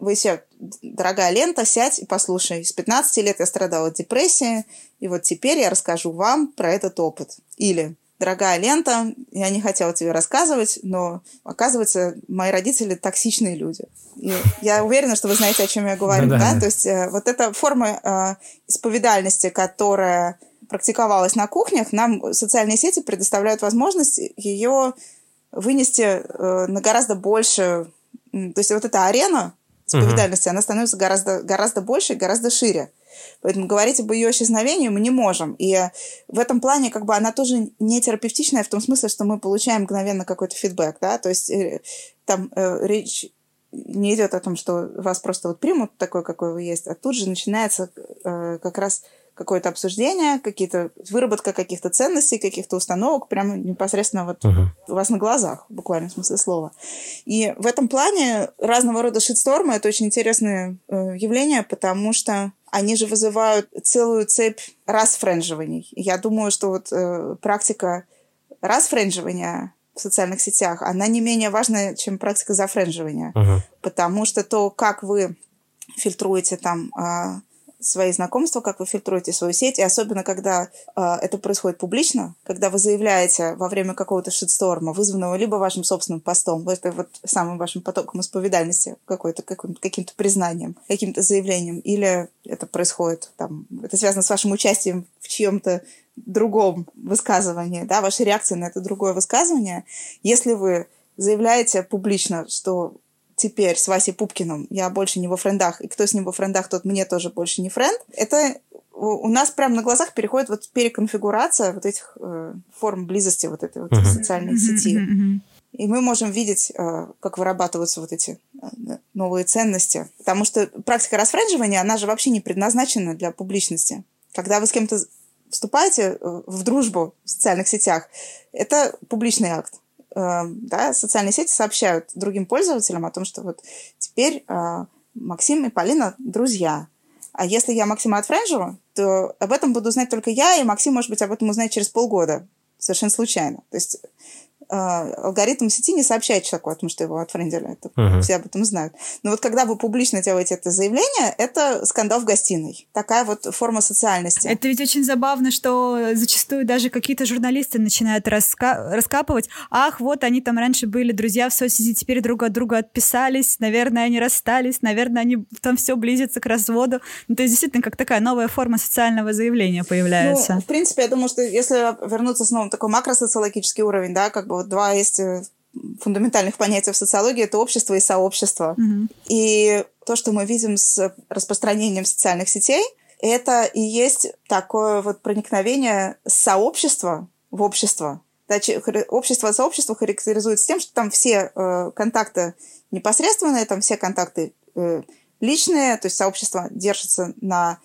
S4: вы себе, дорогая лента, сядь и послушай. С 15 лет я страдала от депрессии, и вот теперь я расскажу вам про этот опыт. Или дорогая лента, я не хотела тебе рассказывать, но оказывается, мои родители токсичные люди. И я уверена, что вы знаете, о чем я говорю. Ну, да? Да? То есть э, вот эта форма э, исповедальности, которая практиковалась на кухнях, нам социальные сети предоставляют возможность ее вынести э, на гораздо больше. То есть вот эта арена исповедальности, угу. она становится гораздо, гораздо больше и гораздо шире. Поэтому говорить об ее исчезновении мы не можем. И в этом плане как бы она тоже не терапевтичная в том смысле, что мы получаем мгновенно какой-то фидбэк, да, то есть э, там э, речь не идет о том, что вас просто вот примут такой, какой вы есть, а тут же начинается э, как раз какое-то обсуждение, какие-то выработка каких-то ценностей, каких-то установок прямо непосредственно вот uh-huh. у вас на глазах, буквально в смысле слова. И в этом плане разного рода шитстормы это очень интересное э, явление, потому что они же вызывают целую цепь расфренживаний. Я думаю, что вот э, практика расфренживания в социальных сетях, она не менее важная, чем практика зафренживания. Uh-huh. Потому что то, как вы фильтруете там э, свои знакомства, как вы фильтруете свою сеть, и особенно, когда э, это происходит публично, когда вы заявляете во время какого-то шитсторма, вызванного либо вашим собственным постом, это вот самым вашим потоком исповедальности, какой-то, каким-то признанием, каким-то заявлением, или это происходит, там, это связано с вашим участием в чьем-то другом высказывании, да, вашей реакции на это другое высказывание, если вы заявляете публично, что теперь с Васей Пупкиным я больше не во френдах, и кто с ним во френдах, тот мне тоже больше не френд, это у нас прямо на глазах переходит вот переконфигурация вот этих э, форм близости вот этой вот uh-huh. социальной сети. Uh-huh. И мы можем видеть, э, как вырабатываются вот эти э, новые ценности. Потому что практика расфрендживания, она же вообще не предназначена для публичности. Когда вы с кем-то вступаете э, в дружбу в социальных сетях, это публичный акт. Эм, да, социальные сети сообщают другим пользователям о том, что вот теперь э, Максим и Полина друзья. А если я Максима отфренжу, то об этом буду знать только я, и Максим, может быть, об этом узнает через полгода. Совершенно случайно. То есть алгоритм сети не сообщает человеку о том, что его отфрендили. Это uh-huh. Все об этом знают. Но вот когда вы публично делаете это заявление, это скандал в гостиной. Такая вот форма социальности.
S3: Это ведь очень забавно, что зачастую даже какие-то журналисты начинают раска- раскапывать. Ах, вот они там раньше были друзья в соцсети, теперь друг от друга отписались, наверное, они расстались, наверное, они там все близится к разводу. Ну, то есть действительно как такая новая форма социального заявления появляется.
S4: Ну, в принципе, я думаю, что если вернуться снова на такой макросоциологический уровень, да, как бы вот два есть э, фундаментальных понятия в социологии это общество и сообщество. Mm-hmm. И то, что мы видим с распространением социальных сетей, это и есть такое вот проникновение сообщества в общество. Общество от сообщества характеризуется тем, что там все э, контакты непосредственные, там все контакты э, личные, то есть сообщество держится на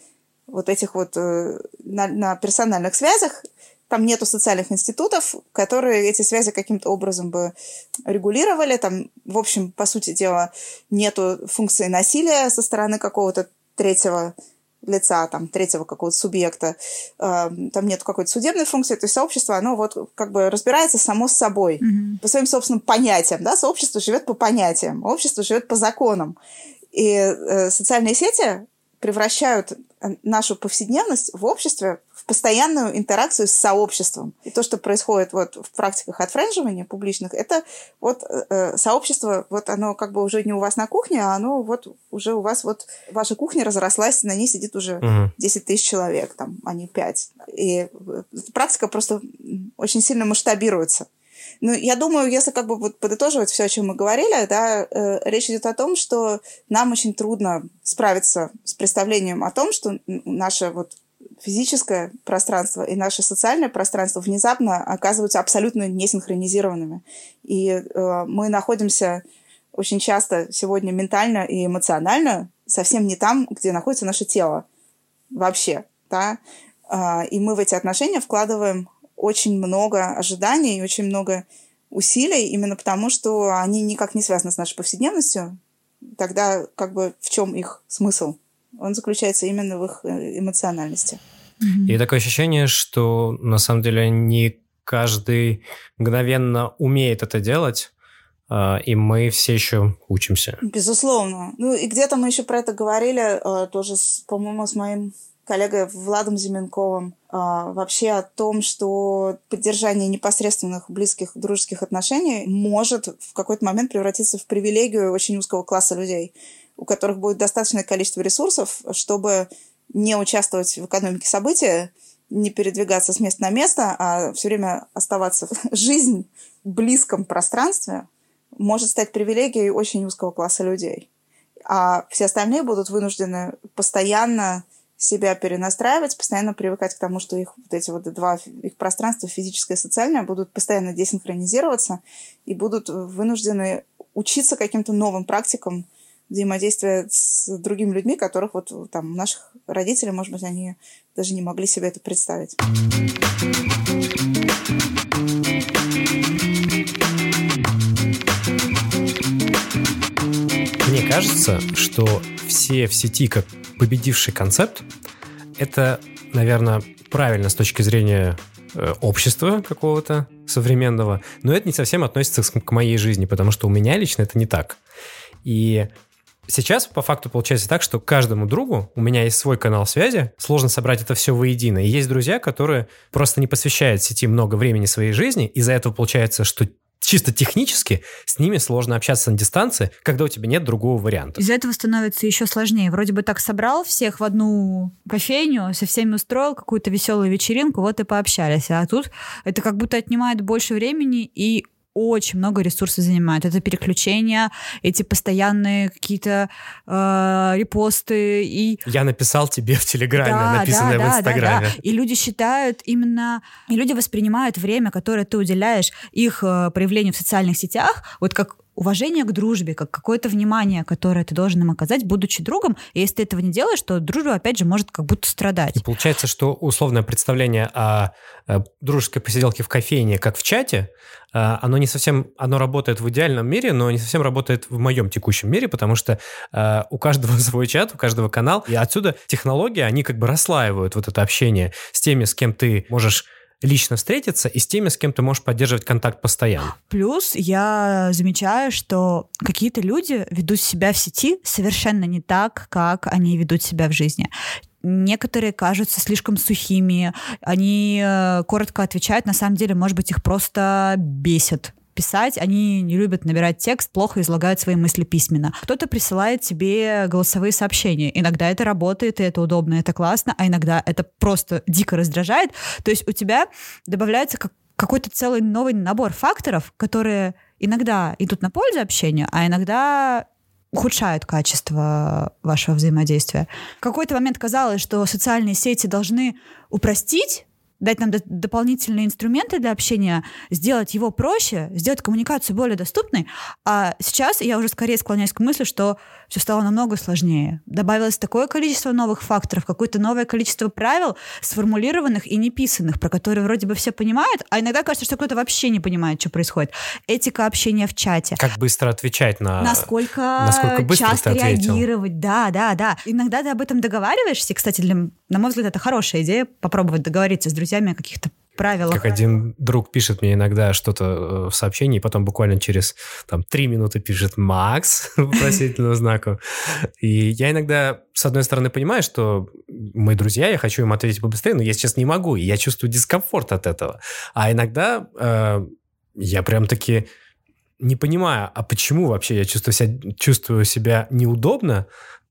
S4: вот этих вот э, на, на персональных связях, там нету социальных институтов, которые эти связи каким-то образом бы регулировали. Там, в общем, по сути дела, нету функции насилия со стороны какого-то третьего лица, там, третьего какого-то субъекта, э, там нет какой-то судебной функции, то есть сообщество, оно вот как бы разбирается само с собой, mm-hmm. по своим собственным понятиям, да, сообщество живет по понятиям, общество живет по законам. И э, социальные сети превращают нашу повседневность в обществе в постоянную интеракцию с сообществом. И то, что происходит вот в практиках отфренживания публичных, это вот э, э, сообщество, вот оно как бы уже не у вас на кухне, а оно вот уже у вас вот ваша кухня разрослась, на ней сидит уже угу. 10 тысяч человек, там, а не 5. И э, практика просто очень сильно масштабируется. Ну, я думаю, если как бы вот подытоживать все, о чем мы говорили, да, э, речь идет о том, что нам очень трудно справиться с представлением о том, что наше вот физическое пространство и наше социальное пространство внезапно оказываются абсолютно несинхронизированными. И э, мы находимся очень часто сегодня ментально и эмоционально совсем не там, где находится наше тело вообще, да, э, и мы в эти отношения вкладываем очень много ожиданий, очень много усилий, именно потому что они никак не связаны с нашей повседневностью. Тогда как бы в чем их смысл? Он заключается именно в их э, эмоциональности.
S1: И такое ощущение, что на самом деле не каждый мгновенно умеет это делать, а, и мы все еще учимся.
S4: Безусловно. Ну и где-то мы еще про это говорили а, тоже, по-моему, с моим коллегой Владом Зименковым а, вообще о том, что поддержание непосредственных близких дружеских отношений может в какой-то момент превратиться в привилегию очень узкого класса людей, у которых будет достаточное количество ресурсов, чтобы не участвовать в экономике события, не передвигаться с места на место, а все время оставаться жизнь в близком пространстве, может стать привилегией очень узкого класса людей. А все остальные будут вынуждены постоянно себя перенастраивать, постоянно привыкать к тому, что их вот эти вот два их пространства, физическое и социальное, будут постоянно десинхронизироваться и будут вынуждены учиться каким-то новым практикам взаимодействия с другими людьми, которых вот там наших родителей, может быть, они даже не могли себе это представить.
S1: Кажется, что все в сети как победивший концепт, это, наверное, правильно с точки зрения э, общества какого-то современного, но это не совсем относится к моей жизни, потому что у меня лично это не так. И Сейчас по факту получается так, что каждому другу у меня есть свой канал связи, сложно собрать это все воедино. И есть друзья, которые просто не посвящают сети много времени своей жизни, из-за этого получается, что чисто технически с ними сложно общаться на дистанции, когда у тебя нет другого варианта.
S3: Из-за этого становится еще сложнее. Вроде бы так собрал всех в одну кофейню, со всеми устроил какую-то веселую вечеринку, вот и пообщались. А тут это как будто отнимает больше времени и очень много ресурсов занимает. Это переключения, эти постоянные какие-то э, репосты и...
S1: Я написал тебе в Телеграме, да, написанное да, в Инстаграме. Да, да.
S3: И люди считают именно... И люди воспринимают время, которое ты уделяешь их э, проявлению в социальных сетях, вот как уважение к дружбе, как какое-то внимание, которое ты должен им оказать, будучи другом. И если ты этого не делаешь, то дружба, опять же, может как будто страдать.
S1: И получается, что условное представление о э, дружеской посиделке в кофейне, как в чате, э, оно не совсем, оно работает в идеальном мире, но не совсем работает в моем текущем мире, потому что э, у каждого свой чат, у каждого канал, и отсюда технологии, они как бы расслаивают вот это общение с теми, с кем ты можешь лично встретиться и с теми, с кем ты можешь поддерживать контакт постоянно.
S3: Плюс я замечаю, что какие-то люди ведут себя в сети совершенно не так, как они ведут себя в жизни некоторые кажутся слишком сухими, они э, коротко отвечают, на самом деле, может быть, их просто бесит писать, они не любят набирать текст, плохо излагают свои мысли письменно. Кто-то присылает тебе голосовые сообщения. Иногда это работает, и это удобно, и это классно, а иногда это просто дико раздражает. То есть у тебя добавляется как какой-то целый новый набор факторов, которые иногда идут на пользу общению, а иногда ухудшают качество вашего взаимодействия. В какой-то момент казалось, что социальные сети должны упростить дать нам дополнительные инструменты для общения, сделать его проще, сделать коммуникацию более доступной. А сейчас я уже скорее склоняюсь к мысли, что все стало намного сложнее. Добавилось такое количество новых факторов, какое-то новое количество правил, сформулированных и неписанных, про которые вроде бы все понимают, а иногда кажется, что кто-то вообще не понимает, что происходит. Этика общения в чате.
S1: Как быстро отвечать на...
S3: Насколько, насколько быстро часто реагировать. Да, да, да. Иногда ты об этом договариваешься. Кстати, для, на мой взгляд, это хорошая идея попробовать договориться с друзьями друзьями о каких-то правилах.
S1: Как один друг пишет мне иногда что-то э, в сообщении, и потом буквально через там три минуты пишет «Макс» вопросительного знака. И я иногда, с одной стороны, понимаю, что мы друзья, я хочу им ответить побыстрее, но я сейчас не могу, и я чувствую дискомфорт от этого. А иногда э, я прям таки не понимаю, а почему вообще я чувствую себя, чувствую себя неудобно,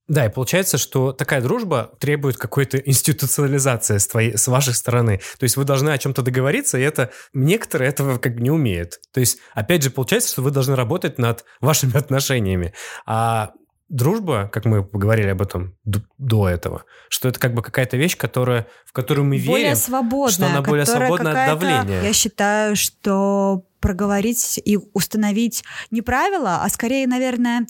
S1: да, и получается, что такая дружба требует какой-то институционализации с, твоей, с вашей стороны. То есть вы должны о чем-то договориться, и это некоторые этого как бы не умеют. То есть, опять же, получается, что вы должны работать над вашими отношениями. А дружба, как мы поговорили об этом до этого, что это как бы какая-то вещь, которая, в которую мы более верим,
S3: свободная,
S1: что она более свободна от давления.
S3: Я считаю, что проговорить и установить не правила, а скорее, наверное,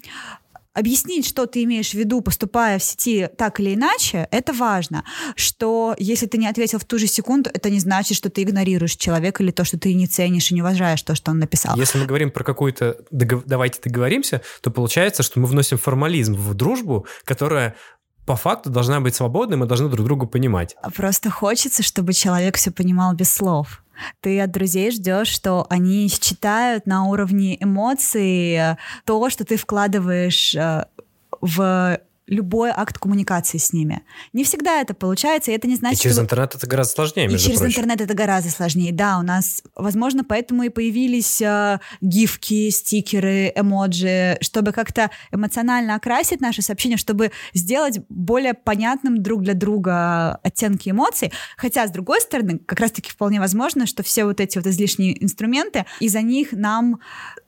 S3: объяснить, что ты имеешь в виду, поступая в сети так или иначе, это важно. Что если ты не ответил в ту же секунду, это не значит, что ты игнорируешь человека или то, что ты не ценишь и не уважаешь то, что он написал.
S1: Если мы говорим про какую-то догов... «давайте договоримся», то получается, что мы вносим формализм в дружбу, которая по факту должна быть свободной, мы должны друг друга понимать.
S3: Просто хочется, чтобы человек все понимал без слов. Ты от друзей ждешь, что они считают на уровне эмоций э, то, что ты вкладываешь э, в любой акт коммуникации с ними. Не всегда это получается, и это не значит,
S1: и через
S3: что...
S1: интернет это гораздо сложнее,
S3: И через
S1: прочим.
S3: интернет это гораздо сложнее. Да, у нас, возможно, поэтому и появились э, гифки, стикеры, эмоджи, чтобы как-то эмоционально окрасить наши сообщения, чтобы сделать более понятным друг для друга оттенки эмоций. Хотя, с другой стороны, как раз-таки вполне возможно, что все вот эти вот излишние инструменты, из-за них нам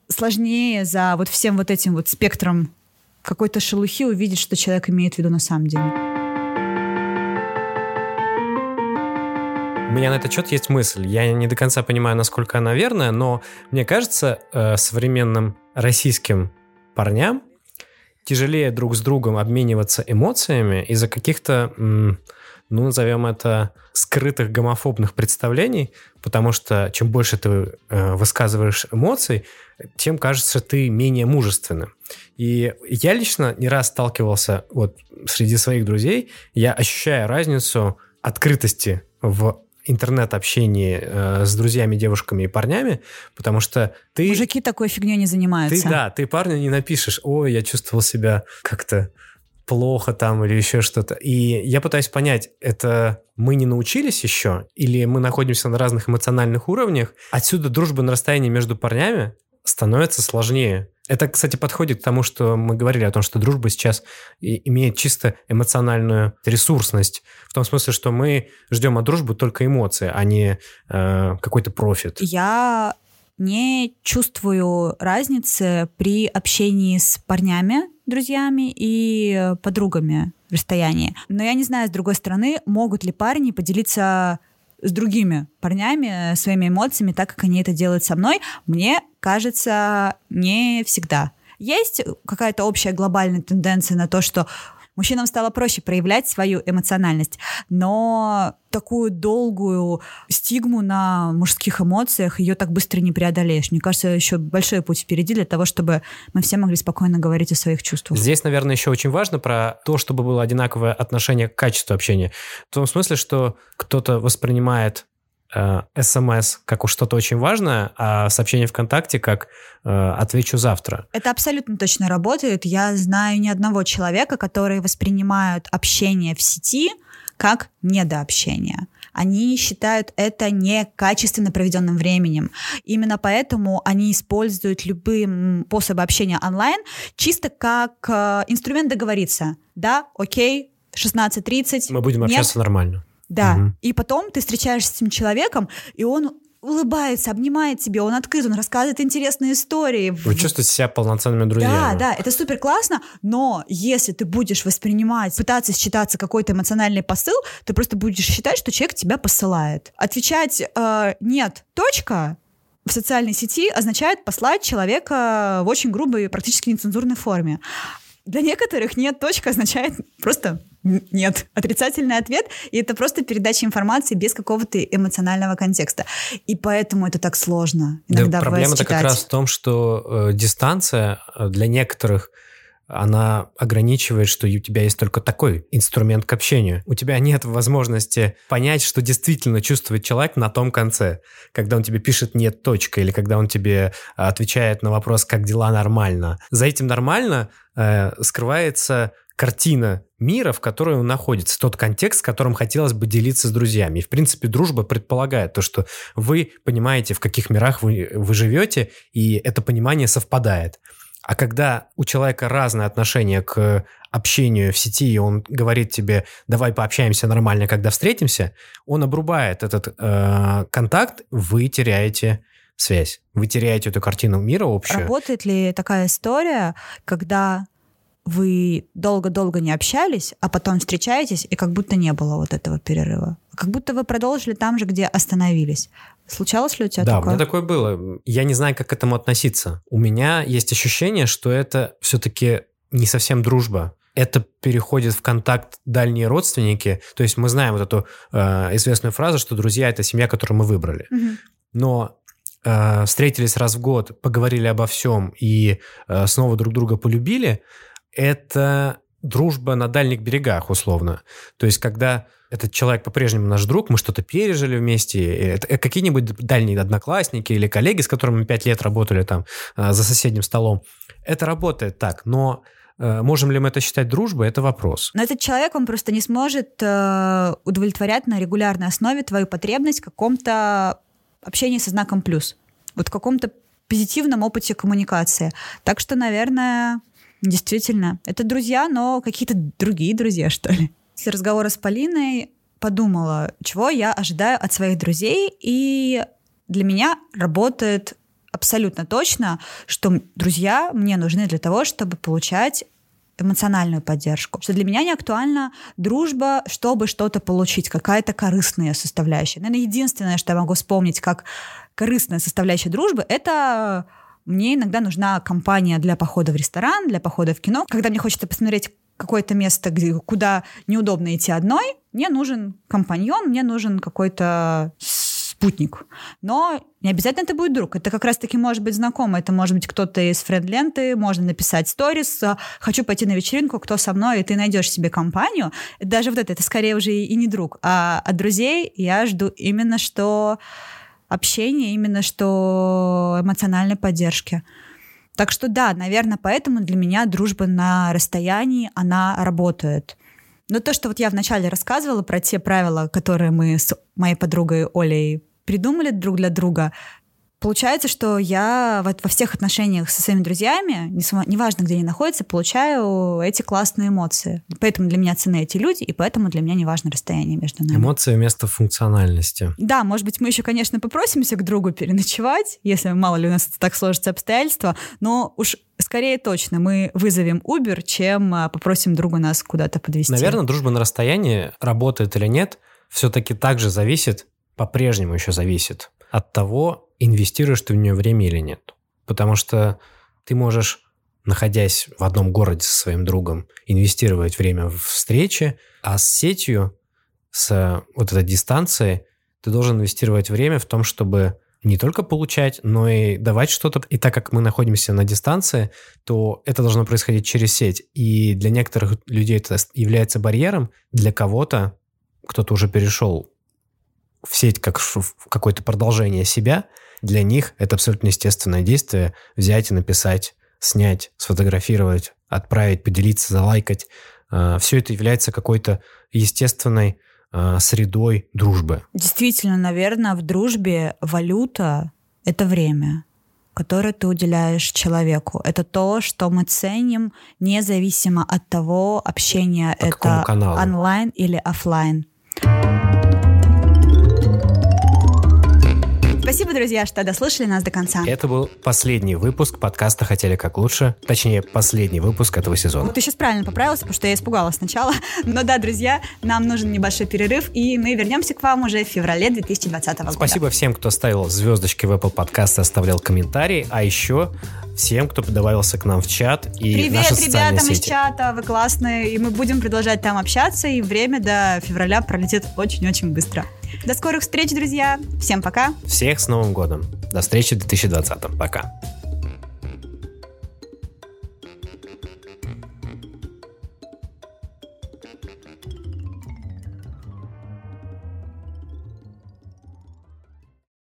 S3: сложнее за вот всем вот этим вот спектром какой-то шелухи увидеть, что человек имеет в виду на самом деле.
S1: У меня на этот счет есть мысль. Я не до конца понимаю, насколько она верная, но мне кажется, э, современным российским парням тяжелее друг с другом обмениваться эмоциями из-за каких-то, ну, назовем это, скрытых гомофобных представлений, потому что чем больше ты э, высказываешь эмоций, тем кажется ты менее мужественным. И я лично не раз сталкивался вот среди своих друзей, я ощущаю разницу открытости в интернет-общении э, с друзьями, девушками и парнями, потому что ты...
S3: Мужики такой фигней не занимаются.
S1: Ты, да, ты парню не напишешь, ой, я чувствовал себя как-то плохо там или еще что-то. И я пытаюсь понять, это мы не научились еще или мы находимся на разных эмоциональных уровнях? Отсюда дружба на расстоянии между парнями становится сложнее. Это, кстати, подходит к тому, что мы говорили о том, что дружба сейчас имеет чисто эмоциональную ресурсность. В том смысле, что мы ждем от дружбы только эмоции, а не э, какой-то профит.
S3: Я не чувствую разницы при общении с парнями, друзьями и подругами в расстоянии. Но я не знаю, с другой стороны, могут ли парни поделиться с другими парнями своими эмоциями, так как они это делают со мной, мне кажется, не всегда. Есть какая-то общая глобальная тенденция на то, что мужчинам стало проще проявлять свою эмоциональность, но такую долгую стигму на мужских эмоциях ее так быстро не преодолеешь. Мне кажется, еще большой путь впереди для того, чтобы мы все могли спокойно говорить о своих чувствах.
S1: Здесь, наверное, еще очень важно про то, чтобы было одинаковое отношение к качеству общения. В том смысле, что кто-то воспринимает СМС как уж что-то очень важное, а сообщение ВКонтакте как э, «отвечу завтра».
S3: Это абсолютно точно работает. Я знаю ни одного человека, который воспринимают общение в сети как недообщение. Они считают это некачественно проведенным временем. Именно поэтому они используют любые способы общения онлайн чисто как э, инструмент договориться. Да, окей, 16.30.
S1: Мы будем общаться
S3: нет.
S1: нормально.
S3: Да. Угу. И потом ты встречаешься с этим человеком, и он улыбается, обнимает тебя, он открыт, он рассказывает интересные истории.
S1: Вы чувствуете себя полноценными друзьями.
S3: Да, да, это супер классно, но если ты будешь воспринимать, пытаться считаться какой-то эмоциональный посыл, ты просто будешь считать, что человек тебя посылает. Отвечать э, «нет, точка», в социальной сети означает послать человека в очень грубой, практически нецензурной форме. Для некоторых нет точка означает просто нет. Отрицательный ответ, и это просто передача информации без какого-то эмоционального контекста. И поэтому это так сложно иногда
S1: да, Проблема-то как раз в том, что э, дистанция э, для некоторых она ограничивает, что у тебя есть только такой инструмент к общению. У тебя нет возможности понять, что действительно чувствует человек на том конце, когда он тебе пишет «нет, точка», или когда он тебе отвечает на вопрос «как дела нормально». За этим «нормально» э, скрывается картина мира, в которой он находится, тот контекст, которым хотелось бы делиться с друзьями. И, в принципе, дружба предполагает то, что вы понимаете, в каких мирах вы, вы живете, и это понимание совпадает. А когда у человека разное отношение к общению в сети, и он говорит тебе, давай пообщаемся нормально, когда встретимся, он обрубает этот э, контакт, вы теряете связь. Вы теряете эту картину мира общую.
S3: Работает ли такая история, когда вы долго-долго не общались, а потом встречаетесь, и как будто не было вот этого перерыва. Как будто вы продолжили там же, где остановились. Случалось ли у тебя
S1: да,
S3: такое?
S1: Да, у меня такое было. Я не знаю, как к этому относиться. У меня есть ощущение, что это все-таки не совсем дружба. Это переходит в контакт дальние родственники. То есть мы знаем вот эту э, известную фразу, что друзья – это семья, которую мы выбрали.
S3: Мгм.
S1: Но э, встретились раз в год, поговорили обо всем и э, снова друг друга полюбили, это дружба на дальних берегах, условно. То есть, когда этот человек по-прежнему наш друг, мы что-то пережили вместе, э, какие-нибудь дальние одноклассники или коллеги, с которыми мы пять лет работали там э, за соседним столом, это работает так, но э, можем ли мы это считать дружбой, это вопрос.
S3: Но этот человек, он просто не сможет удовлетворять на регулярной основе твою потребность в каком-то общении со знаком плюс. Вот в каком-то позитивном опыте коммуникации. Так что, наверное, действительно, это друзья, но какие-то другие друзья, что ли. После разговора с Полиной подумала, чего я ожидаю от своих друзей, и для меня работает абсолютно точно, что друзья мне нужны для того, чтобы получать эмоциональную поддержку. Что для меня не актуальна дружба, чтобы что-то получить, какая-то корыстная составляющая. Наверное, единственное, что я могу вспомнить как корыстная составляющая дружбы, это мне иногда нужна компания для похода в ресторан, для похода в кино. Когда мне хочется посмотреть какое-то место, где, куда неудобно идти одной, мне нужен компаньон, мне нужен какой-то спутник. Но не обязательно это будет друг. Это как раз-таки может быть знакомый. Это может быть кто-то из френд-ленты, можно написать сторис, а, хочу пойти на вечеринку, кто со мной, и ты найдешь себе компанию. Даже вот это, это скорее уже и не друг. А от друзей я жду именно что общение, именно что эмоциональной поддержки. Так что да, наверное, поэтому для меня дружба на расстоянии, она работает. Но то, что вот я вначале рассказывала про те правила, которые мы с моей подругой Олей придумали друг для друга, получается, что я во всех отношениях со своими друзьями, неважно, где они находятся, получаю эти классные эмоции. Поэтому для меня ценны эти люди, и поэтому для меня не важно расстояние между нами.
S1: Эмоции вместо функциональности.
S3: Да, может быть, мы еще, конечно, попросимся к другу переночевать, если мало ли у нас так сложатся обстоятельства, но уж скорее точно мы вызовем Uber, чем а, попросим друга нас куда-то подвести.
S1: Наверное, дружба на расстоянии, работает или нет, все-таки также зависит, по-прежнему еще зависит от того, инвестируешь ты в нее время или нет. Потому что ты можешь, находясь в одном городе со своим другом, инвестировать время в встречи, а с сетью, с вот этой дистанцией, ты должен инвестировать время в том, чтобы не только получать, но и давать что-то. И так как мы находимся на дистанции, то это должно происходить через сеть. И для некоторых людей это является барьером, для кого-то, кто-то уже перешел в сеть как в какое-то продолжение себя, для них это абсолютно естественное действие взять и написать, снять, сфотографировать, отправить, поделиться, залайкать. Все это является какой-то естественной а, средой дружбы.
S3: Действительно, наверное, в дружбе валюта — это время которое ты уделяешь человеку. Это то, что мы ценим, независимо от того, общение
S1: По
S3: это онлайн или офлайн. Спасибо, друзья, что дослушали нас до конца.
S1: Это был последний выпуск подкаста «Хотели как лучше». Точнее, последний выпуск этого сезона.
S3: Ты сейчас правильно поправился, потому что я испугалась сначала. Но да, друзья, нам нужен небольшой перерыв, и мы вернемся к вам уже в феврале 2020 года.
S1: Спасибо всем, кто ставил звездочки в Apple и оставлял комментарии, а еще всем, кто добавился к нам в чат и
S3: Привет
S1: наши
S3: ребятам из
S1: сети.
S3: чата, вы классные, и мы будем продолжать там общаться, и время до февраля пролетит очень-очень быстро. До скорых встреч, друзья. Всем пока.
S1: Всех с Новым годом. До встречи в 2020. Пока.